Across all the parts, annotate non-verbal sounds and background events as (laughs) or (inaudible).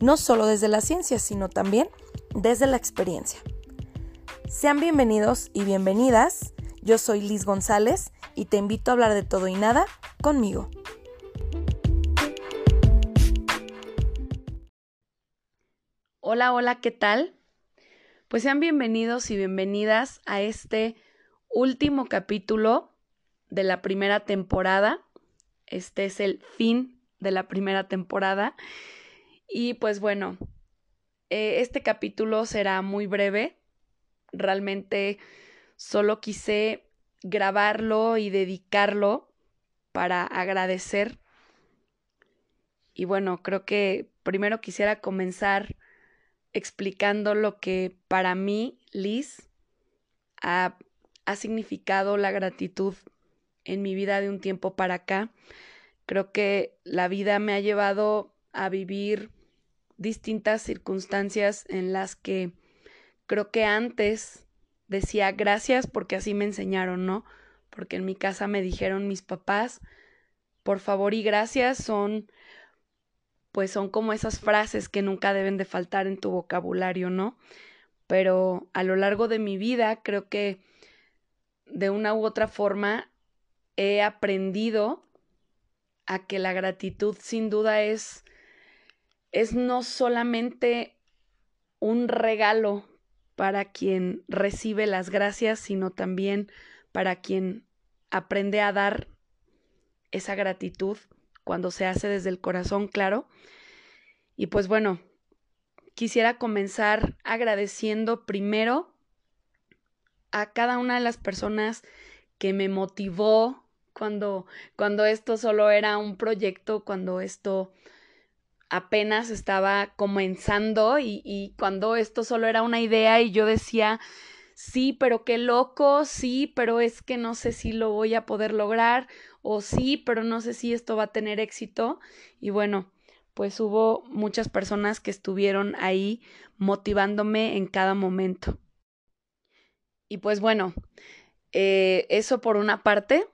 no solo desde la ciencia, sino también desde la experiencia. Sean bienvenidos y bienvenidas. Yo soy Liz González y te invito a hablar de todo y nada conmigo. Hola, hola, ¿qué tal? Pues sean bienvenidos y bienvenidas a este último capítulo de la primera temporada. Este es el fin de la primera temporada. Y pues bueno, eh, este capítulo será muy breve. Realmente solo quise grabarlo y dedicarlo para agradecer. Y bueno, creo que primero quisiera comenzar explicando lo que para mí, Liz, ha, ha significado la gratitud en mi vida de un tiempo para acá. Creo que la vida me ha llevado a vivir distintas circunstancias en las que creo que antes decía gracias porque así me enseñaron, ¿no? Porque en mi casa me dijeron mis papás, por favor y gracias son pues son como esas frases que nunca deben de faltar en tu vocabulario, ¿no? Pero a lo largo de mi vida creo que de una u otra forma he aprendido a que la gratitud sin duda es es no solamente un regalo para quien recibe las gracias, sino también para quien aprende a dar esa gratitud cuando se hace desde el corazón, claro. Y pues bueno, quisiera comenzar agradeciendo primero a cada una de las personas que me motivó cuando, cuando esto solo era un proyecto, cuando esto apenas estaba comenzando y, cuando esto solo era una idea y yo decía, sí, pero qué loco, sí, pero es que no sé si lo voy a poder lograr o sí, pero no sé si esto va a tener éxito. Y bueno, pues hubo muchas personas que estuvieron ahí motivándome en cada momento. Y pues bueno, eh, eso por una parte.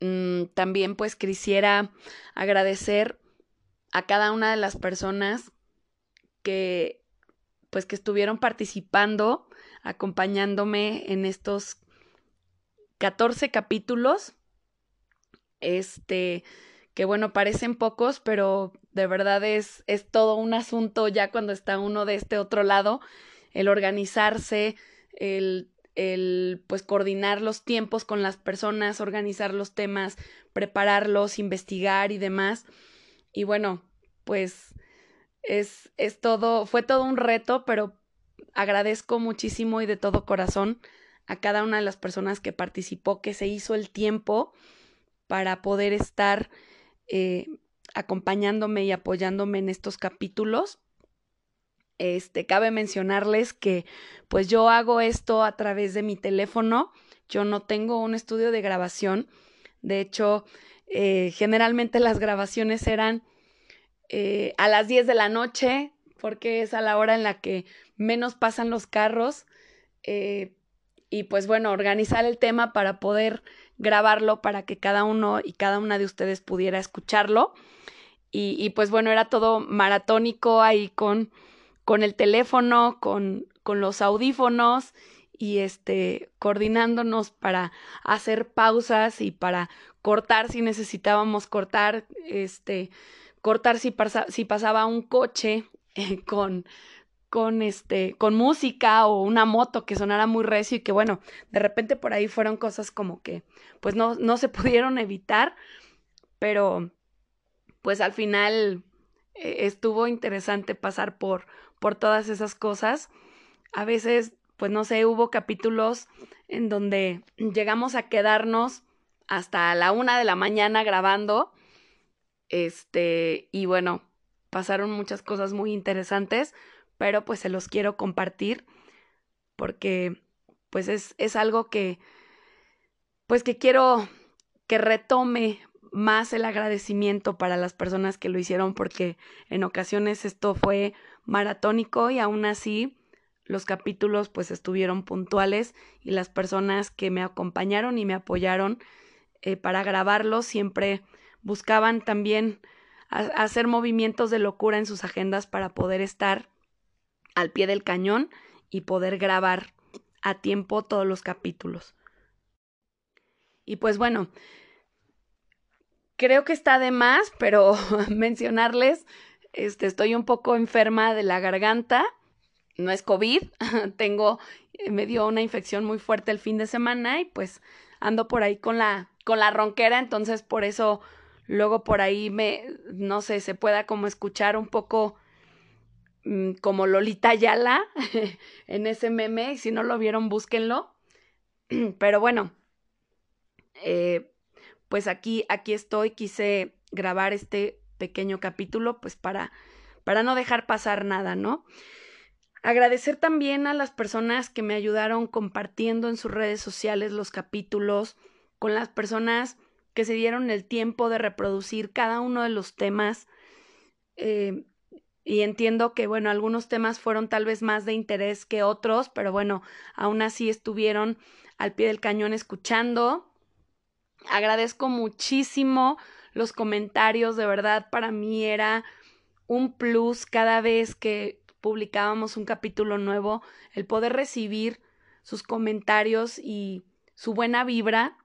Mm, también pues quisiera agradecer a cada una de las personas que pues que estuvieron participando, acompañándome en estos 14 capítulos este, que bueno, parecen pocos, pero de verdad es, es todo un asunto ya cuando está uno de este otro lado, el organizarse, el, el pues coordinar los tiempos con las personas, organizar los temas, prepararlos, investigar y demás. Y bueno, pues es, es todo, fue todo un reto, pero agradezco muchísimo y de todo corazón a cada una de las personas que participó, que se hizo el tiempo para poder estar eh, acompañándome y apoyándome en estos capítulos. Este, cabe mencionarles que pues yo hago esto a través de mi teléfono. Yo no tengo un estudio de grabación. De hecho, eh, generalmente las grabaciones eran eh, a las 10 de la noche, porque es a la hora en la que menos pasan los carros. y pues bueno, organizar el tema para poder grabarlo para que cada uno y cada una de ustedes pudiera escucharlo. Y, pues bueno, era todo maratónico ahí con, con el teléfono, con, con los audífonos y este coordinándonos para hacer pausas y para cortar si necesitábamos cortar, este cortar si, si pasaba un coche eh, con con este con música o una moto que sonara muy recio y que bueno, de repente por ahí fueron cosas como que pues no no se (laughs) pudieron evitar, pero pues al final eh, estuvo interesante pasar por por todas esas cosas. A veces pues no sé, hubo capítulos en donde llegamos a quedarnos hasta la una de la mañana grabando. Este, y bueno, pasaron muchas cosas muy interesantes, pero pues se los quiero compartir porque pues es, es algo que pues que quiero que retome más el agradecimiento para las personas que lo hicieron porque en ocasiones esto fue maratónico y aún así los capítulos pues estuvieron puntuales y las personas que me acompañaron y me apoyaron eh, para grabarlos siempre buscaban también hacer movimientos de locura en sus agendas para poder estar al pie del cañón y poder grabar a tiempo todos los capítulos. Y pues bueno, creo que está de más, pero (laughs) mencionarles, este, estoy un poco enferma de la garganta, no es COVID, (laughs) tengo, me dio una infección muy fuerte el fin de semana y pues ando por ahí con la, con la ronquera, entonces por eso luego por ahí me, no sé, se pueda como escuchar un poco mm, como Lolita Yala (laughs) en ese meme, y si no lo vieron, búsquenlo. (clears throat) Pero bueno, eh, pues aquí, aquí estoy, quise grabar este pequeño capítulo, pues para, para no dejar pasar nada, ¿no? Agradecer también a las personas que me ayudaron compartiendo en sus redes sociales los capítulos, con las personas que se dieron el tiempo de reproducir cada uno de los temas. Eh, y entiendo que, bueno, algunos temas fueron tal vez más de interés que otros, pero bueno, aún así estuvieron al pie del cañón escuchando Agradezco muchísimo los comentarios, de verdad para mí era un plus cada vez que publicábamos un capítulo nuevo, el poder recibir sus comentarios y su buena vibra,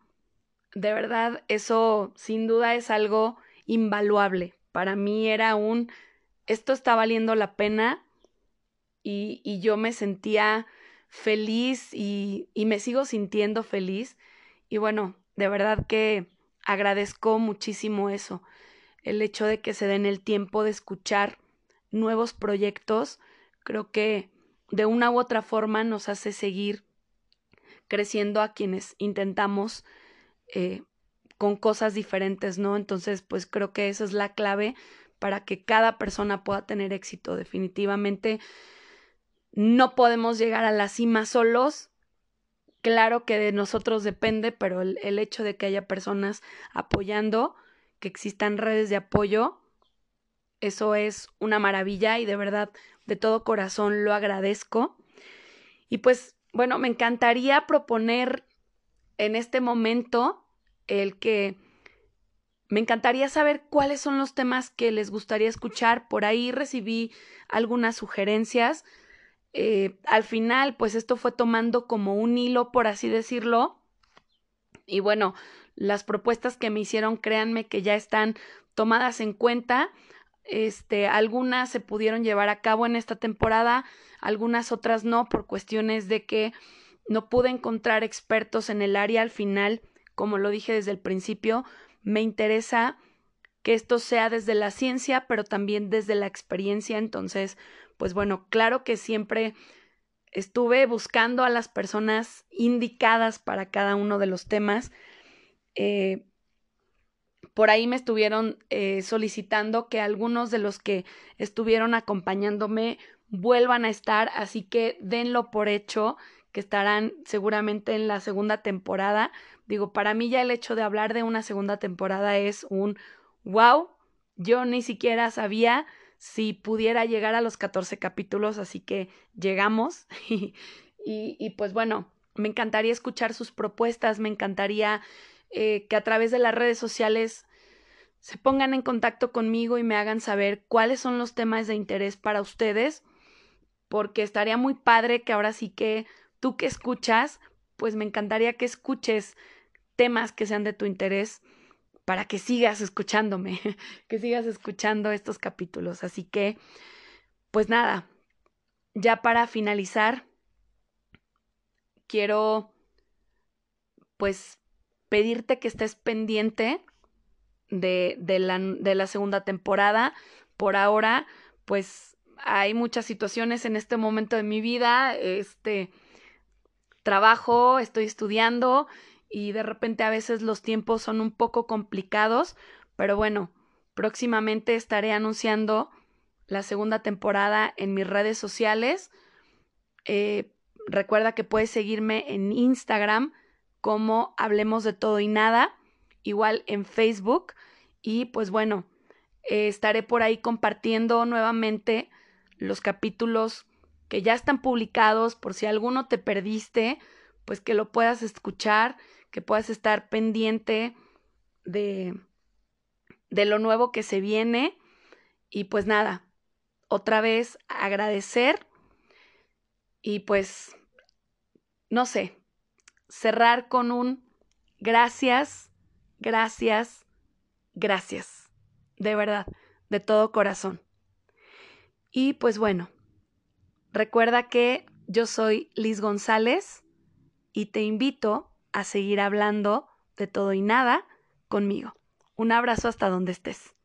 de verdad eso sin duda es algo invaluable. Para mí era un, esto está valiendo la pena y, y yo me sentía feliz y, y me sigo sintiendo feliz. Y bueno, de verdad que agradezco muchísimo eso, el hecho de que se den el tiempo de escuchar nuevos proyectos, creo que de una u otra forma nos hace seguir creciendo a quienes intentamos eh, con cosas diferentes, ¿no? Entonces, pues creo que esa es la clave para que cada persona pueda tener éxito. Definitivamente no podemos llegar a la cima solos, Claro que de nosotros depende, pero el, hecho de que haya personas apoyando, que existan redes de apoyo, eso es una maravilla y de verdad de todo corazón lo agradezco. Y pues bueno, me encantaría proponer en este momento el que me encantaría saber cuáles son los temas que les gustaría escuchar. Por ahí recibí algunas sugerencias. Eh, al final, pues esto fue tomando como un hilo, por así decirlo. Y bueno, las propuestas que me hicieron, créanme que ya están tomadas en cuenta. Este, algunas se pudieron llevar a cabo en esta temporada, algunas otras no, por cuestiones de que no pude encontrar expertos en el área al final, como lo dije desde el principio, me interesa que esto sea desde la ciencia, pero también desde la experiencia, entonces pues bueno, claro que siempre estuve buscando a las personas indicadas para cada uno de los temas. Eh, por ahí me estuvieron eh, solicitando que algunos de los que estuvieron acompañándome vuelvan a estar, así que denlo por hecho que estarán seguramente en la segunda temporada. Digo, para mí ya el hecho de hablar de una segunda temporada es un wow. Yo ni siquiera sabía si pudiera llegar a los 14 capítulos, así que llegamos. (laughs) y, y, pues bueno, me encantaría escuchar sus propuestas, me encantaría eh, que a través de las redes sociales se pongan en contacto conmigo y me hagan saber cuáles son los temas de interés para ustedes, porque estaría muy padre que ahora sí que tú que escuchas, pues me encantaría que escuches temas que sean de tu interés para que sigas escuchándome, (laughs) que sigas escuchando estos capítulos. Así que, pues nada, ya para finalizar, quiero pues pedirte que estés pendiente de, de, la, de la segunda temporada. Por ahora, pues hay muchas situaciones en este momento de mi vida. Este trabajo, estoy estudiando y de repente a veces los tiempos son un poco complicados, pero bueno, próximamente estaré anunciando la segunda temporada en mis redes sociales. Eh, recuerda que puedes seguirme en Instagram como Hablemos de todo y nada, igual en Facebook. Y pues bueno, eh, estaré por ahí compartiendo nuevamente los capítulos que ya están publicados, por si alguno te perdiste, pues que lo puedas escuchar, que puedas estar pendiente de, de lo nuevo que se viene. Y pues nada, otra vez agradecer y pues, no sé, cerrar con un gracias, gracias, gracias. De verdad, de todo corazón. Y pues bueno, recuerda que yo soy Liz González y te invito a seguir hablando de todo y nada conmigo. Un abrazo hasta donde estés.